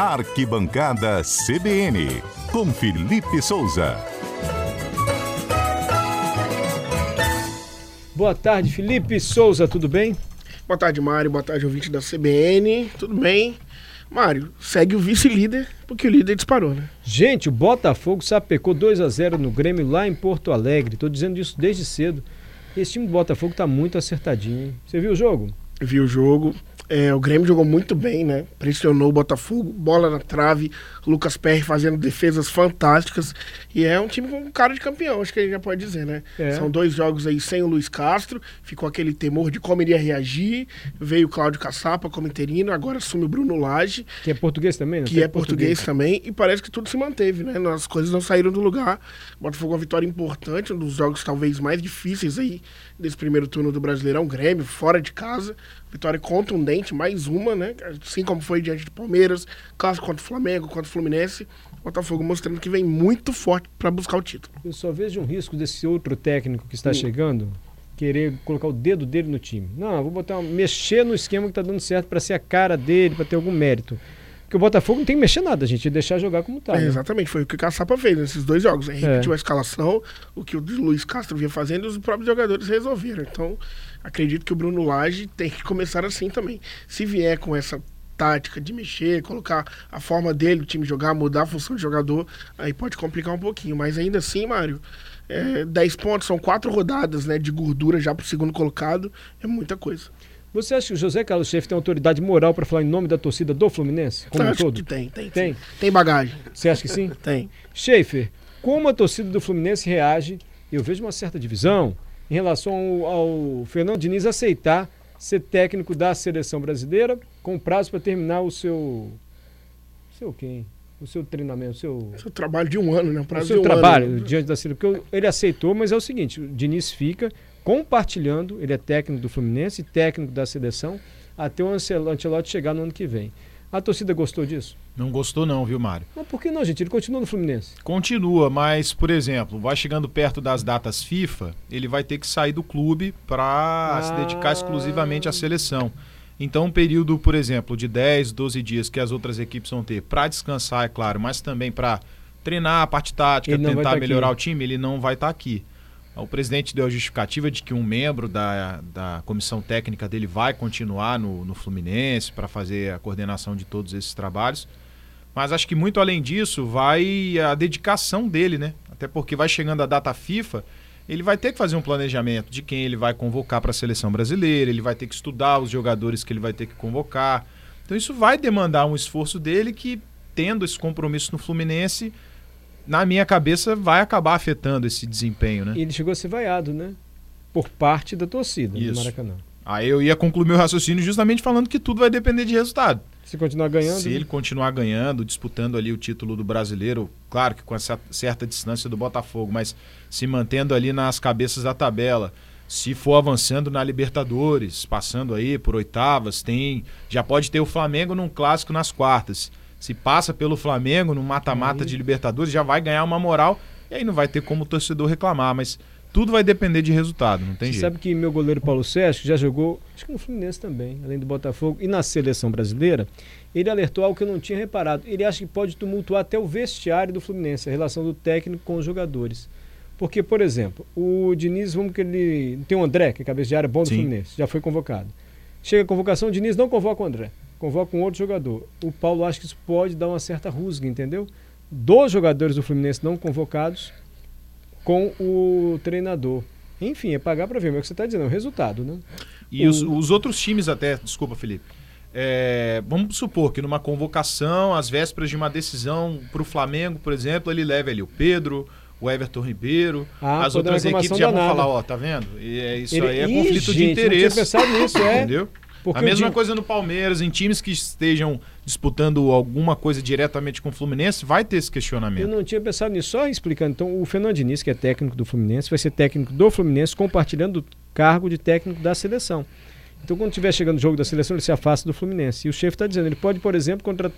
Arquibancada CBN, com Felipe Souza. Boa tarde, Felipe Souza, tudo bem? Boa tarde, Mário. Boa tarde, ouvinte da CBN. Tudo bem? Mário, segue o vice-líder, porque o líder disparou, né? Gente, o Botafogo sapecou 2 a 0 no Grêmio lá em Porto Alegre. Tô dizendo isso desde cedo. Esse time do Botafogo tá muito acertadinho. hein? Você viu o jogo? Vi o jogo. É, o Grêmio jogou muito bem, né? Pressionou o Botafogo, bola na trave, Lucas Perry fazendo defesas fantásticas. E é um time com cara de campeão, acho que a gente já pode dizer, né? É. São dois jogos aí sem o Luiz Castro, ficou aquele temor de como iria reagir. Veio o Cláudio Caçapa como interino, agora assume o Bruno Lage, Que é português também, né? que é português também, e parece que tudo se manteve, né? As coisas não saíram do lugar. O Botafogo uma vitória importante, um dos jogos talvez mais difíceis aí desse primeiro turno do Brasileirão, Grêmio, fora de casa. Vitória contundente, mais uma, né? Assim como foi diante do Palmeiras, clássico contra o Flamengo, contra o Fluminense. Botafogo mostrando que vem muito forte para buscar o título. Eu só vejo um risco desse outro técnico que está chegando querer colocar o dedo dele no time. Não, vou botar mexer no esquema que tá dando certo para ser a cara dele, para ter algum mérito. Porque o Botafogo não tem que mexer nada, gente, deixar jogar como tá. É, né? exatamente, foi o que o Caçapa fez nesses dois jogos. Ele É. repetiu a escalação, o que o Luiz Castro vinha fazendo e os próprios jogadores resolveram. Então, acredito que o Bruno Lage tem que começar assim também. Se vier com essa tática de mexer, colocar a forma dele, do time jogar, mudar a função de jogador, aí pode complicar um pouquinho. Mas ainda assim, Mário, é, 10 pontos, são quatro rodadas né, de gordura já pro segundo colocado, é muita coisa. Você acha que o José Carlos Schaefer tem autoridade moral para falar em nome da torcida do Fluminense? Como um todo? que tem, tem, Tem? Tem bagagem, Você acha que sim? tem. Schaefer, como a torcida do Fluminense reage? Eu vejo uma certa divisão em relação ao, ao Fernando Diniz aceitar ser técnico da seleção brasileira com prazo para terminar o seu. Seu quem? O seu treinamento, o seu. Seu trabalho de um ano, né? Um O prazo seu de um trabalho ano. diante da seleção. Porque ele aceitou, mas é o seguinte: o Diniz fica compartilhando, ele é técnico do Fluminense, técnico da seleção, até o Ancel- Ancelotti chegar no ano que vem. A torcida gostou disso? Não gostou não, viu, Mário? Mas por que não, gente? Ele continua no Fluminense. Continua, mas, por exemplo, vai chegando perto das datas FIFA, ele vai ter que sair do clube para se Ah. dedicar exclusivamente à seleção. Então, um período, por exemplo, de 10, 12 dias que as outras equipes vão ter para descansar, é claro, mas também para treinar a parte tática, tentar tá melhorar aqui. o time, ele não vai estar aqui. O presidente deu a justificativa de que um membro da, da comissão técnica dele vai continuar no, no Fluminense para fazer a coordenação de todos esses trabalhos. Mas acho que muito além disso vai a dedicação dele, né? Até porque vai chegando a data FIFA, ele vai ter que fazer um planejamento de quem ele vai convocar para a seleção brasileira, ele vai ter que estudar os jogadores que ele vai ter que convocar. Então isso vai demandar um esforço dele que, tendo esse compromisso no Fluminense, na minha cabeça vai acabar afetando esse desempenho, né? E ele chegou a ser vaiado, né? Por parte da torcida do Isso. Maracanã. Aí eu ia concluir meu raciocínio justamente falando que tudo vai depender de resultado. Se continuar ganhando. Se ele continuar ganhando, disputando ali o título do brasileiro, claro que com essa certa distância do Botafogo, mas se mantendo ali nas cabeças da tabela, se for avançando na Libertadores, passando aí por oitavas, tem já pode ter o Flamengo num clássico nas quartas. Se passa pelo Flamengo no mata-mata de Libertadores, já vai ganhar uma moral e aí não vai ter como o torcedor reclamar, mas tudo vai depender de resultado, não tem Você jeito. sabe que meu goleiro Paulo Sérgio já jogou, acho que no Fluminense também, além do Botafogo, e na seleção brasileira, ele alertou algo que eu não tinha reparado. Ele acha que pode tumultuar até o vestiário do Fluminense, a relação do técnico com os jogadores. Porque, por exemplo, o Diniz, vamos que ele. Tem o André, que é cabeça de área bom do Sim. Fluminense, já foi convocado. Chega a convocação, o Diniz não convoca o André, convoca um outro jogador. O Paulo acha que isso pode dar uma certa rusga, entendeu? Dos jogadores do Fluminense não convocados com o treinador. Enfim, é pagar para ver, mas é o que você está dizendo, é o resultado, né? E os, O- os outros times até, desculpa, Felipe. é, vamos supor que numa convocação, às vésperas de uma decisão para o Flamengo, por exemplo, ele leva ali o Pedro, o Everton Ribeiro. Ah, as outras equipes já vão falar, ó, tá vendo? E é, isso Ele- aí é Ih, conflito de gente, não interesse. tinha pensado nisso, é. Entendeu? Porque a mesma Di- coisa no Palmeiras, em times que estejam disputando alguma coisa diretamente com o Fluminense, vai ter esse Eu questionamento. não tinha pensado nisso, só explicando. Então, o Fernando Diniz, que é técnico do Fluminense, vai ser técnico do Fluminense, compartilhando o cargo de técnico da seleção. Então, quando estiver chegando o jogo da seleção, ele se afasta do Fluminense. E o chefe está dizendo, ele pode, por exemplo, contra...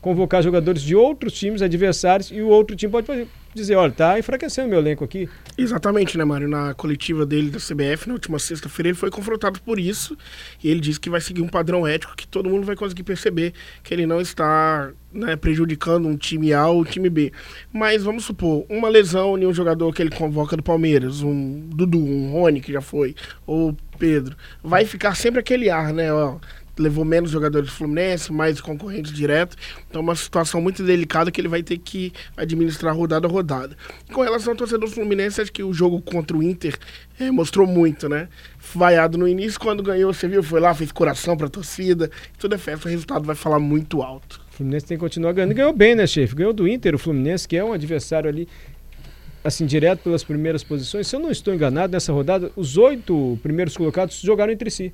convocar jogadores de outros times adversários e o outro time pode fazer, dizer, olha, tá enfraquecendo meu elenco aqui. Exatamente, né, Mário? Na coletiva dele da CBF, na última sexta-feira, ele foi confrontado por isso e ele disse que vai seguir um padrão ético que todo mundo vai conseguir perceber que ele não está né, prejudicando um time A ou um time B. Mas vamos supor, uma lesão em um jogador que ele convoca do Palmeiras, um Dudu, um Rony, que já foi, ou Pedro, vai ficar sempre aquele ar, né? Ó, levou menos jogadores do Fluminense, mais concorrentes direto. Então, é uma situação muito delicada que ele vai ter que administrar rodada a rodada. Com relação ao torcedor do Fluminense, acho que o jogo contra o Inter é, mostrou muito, né? Vaiado no início, quando ganhou, você viu, foi lá, fez coração pra torcida. Tudo é festa, o resultado vai falar muito alto. O Fluminense tem que continuar ganhando. Ganhou bem, né, chefe? Ganhou do Inter, o Fluminense, que é um adversário ali, assim, direto pelas primeiras posições. Se eu não estou enganado, nessa rodada, os oito primeiros colocados jogaram entre si.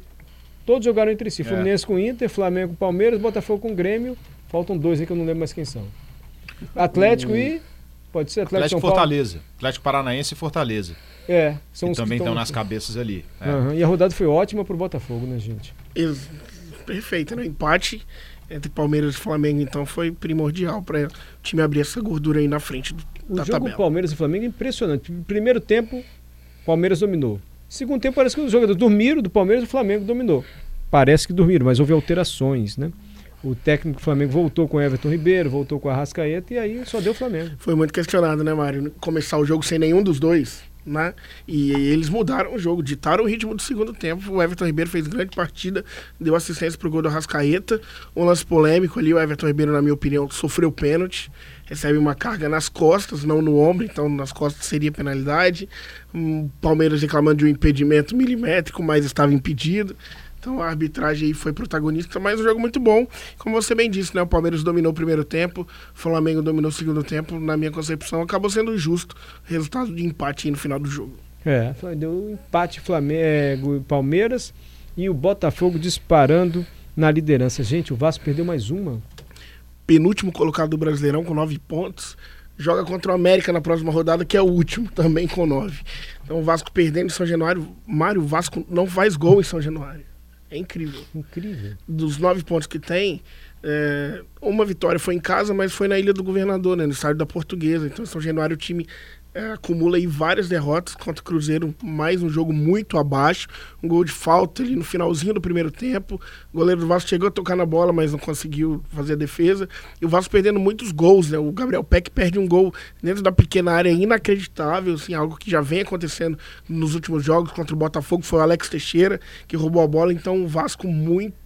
Todos jogaram entre si. É. Fluminense com Inter, Flamengo com Palmeiras, Botafogo com Grêmio. Faltam dois aí que eu não lembro mais quem são. Atlético o... e. Pode ser Atlético, Atlético Fortaleza. Atlético Paranaense e Fortaleza. É, são que os também que estão nas cabeças ali. É. Uhum. E a rodada foi ótima pro Botafogo, né, gente? Perfeito, né? Empate entre Palmeiras e Flamengo, então, foi primordial para o time abrir essa gordura aí na frente do, o da jogo tabela. Palmeiras e Flamengo é impressionante. Primeiro tempo, Palmeiras dominou. Segundo tempo, parece que os jogadores dormiram do Palmeiras e o Flamengo dominou. Parece que dormiram, mas houve alterações, né? O técnico do Flamengo voltou com Everton Ribeiro, voltou com a Rascaeta e aí só deu o Flamengo. Foi muito questionado, né, Mário? Começar o jogo sem nenhum dos dois, né? E eles mudaram o jogo, ditaram o ritmo do segundo tempo. O Everton Ribeiro fez grande partida, deu assistência pro gol do Rascaeta. Um lance polêmico ali, o Everton Ribeiro, na minha opinião, sofreu pênalti recebe uma carga nas costas, não no ombro, então nas costas seria penalidade. Um Palmeiras reclamando de um impedimento milimétrico, mas estava impedido. Então a arbitragem aí foi protagonista, mas um jogo muito bom. Como você bem disse, né? O Palmeiras dominou o primeiro tempo, o Flamengo dominou o segundo tempo. Na minha concepção, acabou sendo justo o resultado de empate no final do jogo. É, deu um empate Flamengo e Palmeiras e o Botafogo disparando na liderança. Gente, o Vasco perdeu mais uma penúltimo colocado do Brasileirão com nove pontos. Joga contra o América na próxima rodada, que é o último, também com nove. Então o Vasco perdendo em São Januário. Mário, o Vasco não faz gol em São Januário. É incrível. Incrível. Dos nove pontos que tem, é, uma vitória foi em casa, mas foi na Ilha do Governador, né, no estádio da Portuguesa. Então, São Januário, o time é, acumula aí várias derrotas contra o Cruzeiro, mais um jogo muito abaixo, um gol de falta ali no finalzinho do primeiro tempo. O goleiro do Vasco chegou a tocar na bola, mas não conseguiu fazer a defesa. E o Vasco perdendo muitos gols, né? O Gabriel Peck perde um gol dentro da pequena área inacreditável, assim, algo que já vem acontecendo nos últimos jogos contra o Botafogo, foi o Alex Teixeira que roubou a bola, então o Vasco muito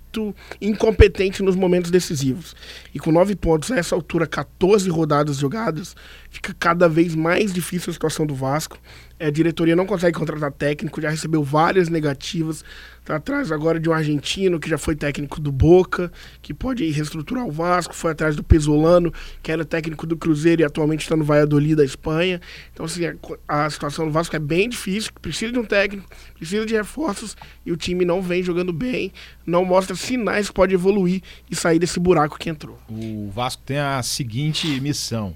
incompetente nos momentos decisivos. E com nove pontos a essa altura, 14 rodadas jogadas, fica cada vez mais difícil a situação do Vasco. É, a diretoria não consegue contratar técnico, já recebeu várias negativas. Está atrás agora de um argentino que já foi técnico do Boca, que pode reestruturar o Vasco. Foi atrás do Pesolano, que era técnico do Cruzeiro e atualmente está no Valladolid da Espanha. Então, assim, a, a, situação do Vasco é bem difícil. Precisa de um técnico, precisa de reforços e o time não vem jogando bem, não mostra sinais que pode evoluir e sair desse buraco que entrou. O Vasco tem a seguinte missão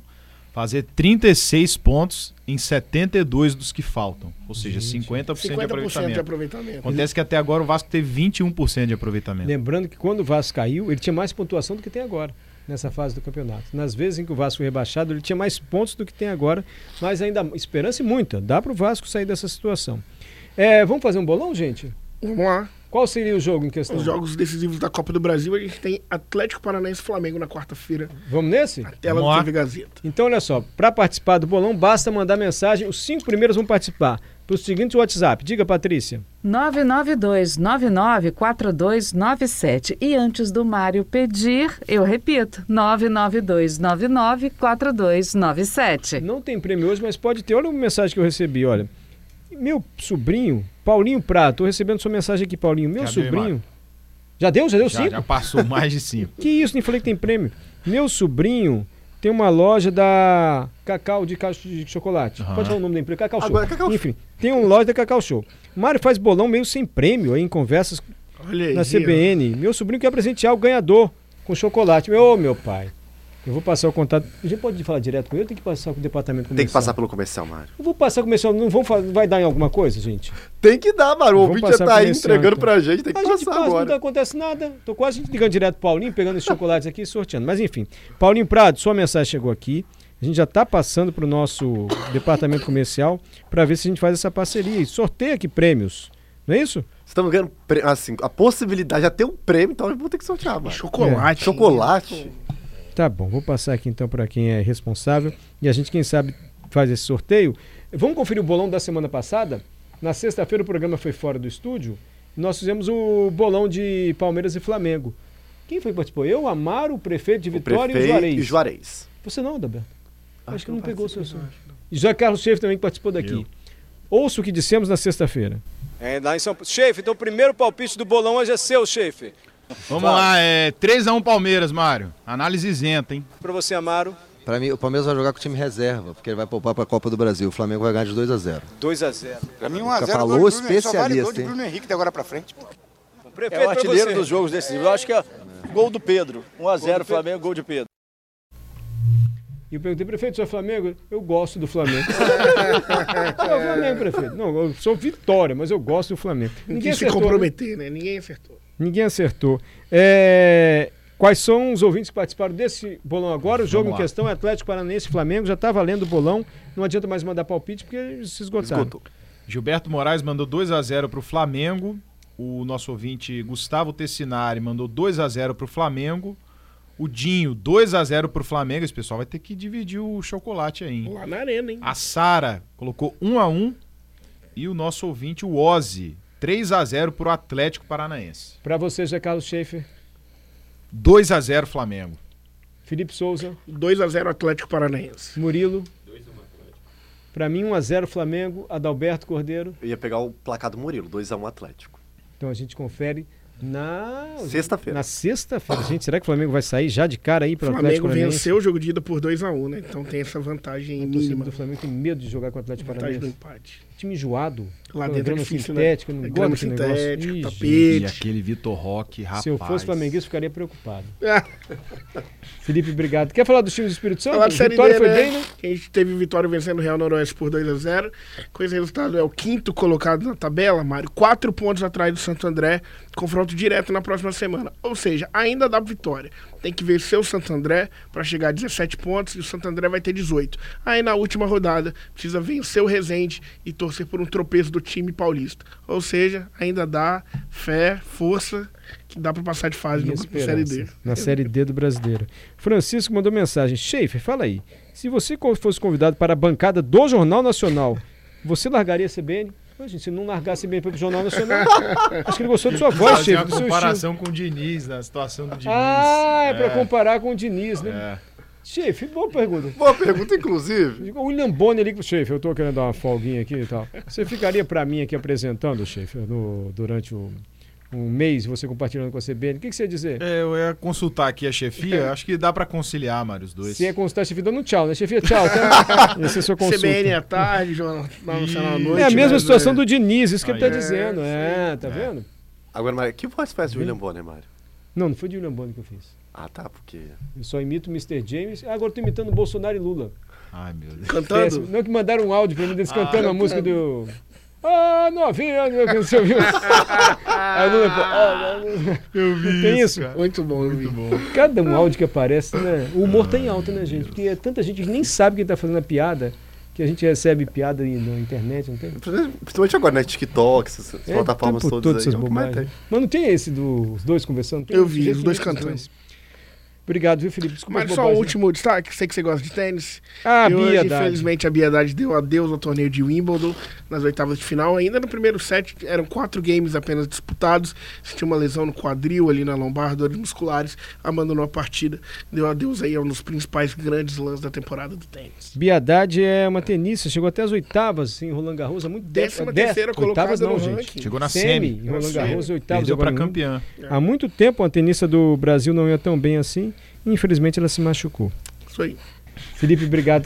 fazer 36 pontos em 72 dos que faltam. Ou seja, 50%, 50 de, aproveitamento. de aproveitamento. Acontece que até agora o Vasco teve 21% de aproveitamento. Lembrando que quando o Vasco caiu, ele tinha mais pontuação do que tem agora. Nessa fase do campeonato. Nas vezes em que o Vasco foi rebaixado, ele tinha mais pontos do que tem agora, mas ainda esperança e muita. Dá para o Vasco sair dessa situação. É, vamos fazer um bolão, gente? Vamos lá. Qual seria o jogo em questão? Os jogos decisivos da Copa do Brasil, a gente tem Atlético Paranaense e Flamengo na quarta-feira. Vamos nesse? Na tela Vamos do TV Gazeta. Então, olha só, para participar do bolão, basta mandar mensagem. Os cinco primeiros vão participar. Para o seguinte WhatsApp. Diga, Patrícia. 992-994297. E antes do Mário pedir, eu repito, 992-994297. Não tem prêmio hoje, mas pode ter. Olha uma mensagem que eu recebi, olha. Meu sobrinho, Paulinho Prato, tô recebendo sua mensagem aqui, Paulinho. Meu já sobrinho. já deu? Já deu já, cinco? Já passou mais de cinco. que isso, nem falei que tem prêmio. Meu sobrinho tem uma loja da Cacau de, de chocolate. Uhum. Pode falar o nome da empresa? Cacau Show. Agora, Cacau Enfim, tem uma loja da Cacau Show. Mário faz bolão meio sem prêmio aí em conversas aí, na CBN. Meu sobrinho quer presentear o ganhador com chocolate. Meu, oh, meu pai. Eu vou passar o contato. A gente pode falar direto com ele ou tem que passar com o departamento comercial? Tem que passar pelo comercial, Mário. Eu vou passar com o comercial. Não vão fa- vai dar em alguma coisa, gente? Tem que dar, Mário. O Vamos ouvinte já passar tá aí entregando então. pra gente, tem que a gente passar passa, agora. não acontece nada. Tô quase ligando direto pro Paulinho, pegando esses chocolates aqui e sorteando. Mas enfim. Paulinho Prado, sua mensagem chegou aqui. A gente já está passando para o nosso departamento comercial para ver se a gente faz essa parceria e sorteia aqui prêmios. Não é isso? Estamos ganhando, assim, a possibilidade de ter um prêmio, então vamos ter que sortear, Mário. Chocolate. Chocolate. Tá bom, vou passar aqui então para quem é responsável e a gente, quem sabe, faz esse sorteio. Vamos conferir o bolão da semana passada? Na sexta-feira o programa foi fora do estúdio. Nós fizemos o bolão de Palmeiras e Flamengo. Quem foi que participou? Eu, Amaro, o prefeito de O Vitória e o prefeito Juarez. e Juarez. Você não, Adalberto? Acho, Acho que não pegou o seu som. E José Carlos Schaefer também que participou daqui. Eu. Ouça o que dissemos na sexta-feira. É, lá em São Paulo. Chefe, então o primeiro palpite do bolão hoje é seu, chefe. Vamos lá, é 3x1 Palmeiras, Mário. Análise isenta, hein? Pra você, Amaro, Pra mim, o Palmeiras vai jogar com o time reserva, porque ele vai poupar pra Copa do Brasil. O Flamengo vai ganhar de 2 a 0 2 a 0 Pra mim, 1 Já a 0 falou Bruno. Só vale especialista, hein? Bruno Henrique de agora pra frente. Prefeito, É o artilheiro dos jogos decisivos. Eu acho que é gol do Pedro. 1x0 Flamengo, gol de Pedro. E eu perguntei, prefeito, você é Flamengo? Eu gosto do Flamengo. é o Flamengo, prefeito. Não, eu sou Vitória, mas eu gosto do Flamengo. Não Ninguém quis se né? comprometer, né? Ninguém acertou. Ninguém acertou. É, Quais são os ouvintes que participaram desse bolão agora? O jogo Vamos em lá. questão é Atlético Paranaense e Flamengo. Já está valendo o bolão. Não adianta mais mandar palpite porque se esgotaram. Esgotou. Gilberto Moraes mandou 2x0 pro Flamengo. O nosso ouvinte Gustavo Tessinari mandou 2x0 pro Flamengo. O Dinho, 2x0 pro Flamengo. Esse pessoal vai ter que dividir o chocolate aí, hein? Lá na arena, hein? A Sara colocou 1x1. E o nosso ouvinte, o Ozzy, 3x0 pro Atlético Paranaense. Para você, Zé Carlos Schaefer, 2x0 Flamengo. Felipe Souza, 2x0 Atlético Paranaense. Murilo. Para mim, 1x0 Flamengo, Adalberto Cordeiro. Eu ia pegar o placar do Murilo, 2x1 Atlético. Então a gente confere na Sexta-feira. Na sexta-feira. Gente, será que o Flamengo vai sair já de cara aí O para o Atlético Flamengo Paranaense? venceu o jogo de ida por 2x1, né? Então tem essa vantagem A torcida mínima. do Flamengo tem medo de jogar com o Atlético Vantagem do Paranaense. empate. Time enjoado. Lá dentro é grama difícil, né? sintética, não É gosto grama sintética, tapete. E Gente. aquele Vitor Roque, rapaz. Se eu fosse flamenguista, ficaria preocupado. Ah, Felipe, obrigado. Quer falar dos times do Espírito Santo? falar de Série Vitória D, foi né? bem, né? A gente teve vitória vencendo o Real Noroeste por 2x0. Com esse resultado, é o quinto colocado na tabela, Mário. Quatro pontos atrás do Santo André. Confronto direto na próxima semana. Ou seja, ainda dá vitória. Tem que vencer o Santo André para chegar a 17 pontos e o Santo André vai ter 18. Aí na última rodada, precisa vencer o Resende e torcer por um tropeço do time paulista. Ou seja, ainda dá fé, força, que dá para passar de fase E no Série D. Na Série D do Brasileiro. Francisco mandou mensagem. Schaefer, fala aí. Se você fosse convidado para a bancada do Jornal Nacional, você largaria a CBN? Pô, gente, se não largar a CBN para o Jornal Nacional, acho que ele gostou da sua voz, Fazer Schaefer, estilo. comparação com o Diniz, na situação do Diniz. Ah, é, para comparar com o Diniz, né? É. Schaefer, boa pergunta. Boa pergunta, inclusive. O William Bonner ali o Schaefer, eu tô querendo dar uma folguinha aqui e tal. Você ficaria para mim aqui apresentando, Schaefer, no, durante o, um mês, você compartilhando com a CBN? O que, que você ia dizer? É, eu ia consultar aqui a chefia, acho que dá pra conciliar, Mário, os dois. Se é consultar a chefia, dando um tchau, né? Chefia, tchau, tá? Essa é a sua consulta. CBN à tarde, Jornal Nacional à noite. É a mesma né? situação do Diniz, isso que ele tá Aí, é. dizendo. É, tá É. vendo? Agora, Mário, que voz faz de William Bonner, Mário? Não, não foi de William Bonner que eu fiz. Ah, tá, porque... Eu só imito o Mr. James. Ah, agora eu tô imitando Bolsonaro e Lula. Ai, meu Deus. Cantando. Péssimo. Não que mandaram um áudio pra mim, eles cantando a música do... Ah, novinha, você ouviu? Aí Lula... Ah, Eu vi Tem isso? cara. Muito bom. Muito bom. Cada um áudio que aparece, né? O humor tá em alta, né, gente? Porque é tanta gente que nem sabe quem tá fazendo a piada, que a gente recebe piada aí na internet, não tem? Principalmente agora, né? TikTok, essas É, plataformas todas todo aí. essas é bobagens. tem. Mas não tem esse dos dois conversando? Tem Eu vi, os dois cantando. Obrigado, viu, Felipe? Desculpa Mas as só bobagens. último destaque, sei que você gosta de tênis. Ah, e hoje, infelizmente, a Haddad deu adeus ao torneio de Wimbledon nas oitavas de final. Ainda no primeiro set, eram quatro games apenas disputados. Sentiu uma lesão no quadril, ali na lombar, dores musculares, abandonou a partida. Deu adeus aí a um dos principais grandes lãs da temporada do tênis. Haddad é uma tenista, chegou até as oitavas em Roland Garros há muito tempo. Décima terceira colocada não, no gente. ranking. Chegou na Semi, semi. em Roland. Garros, oitavas. Perdeu no- campeã. Há muito tempo a tenista do Brasil não ia tão bem assim. Infelizmente ela se machucou. Isso aí. Felipe, obrigado.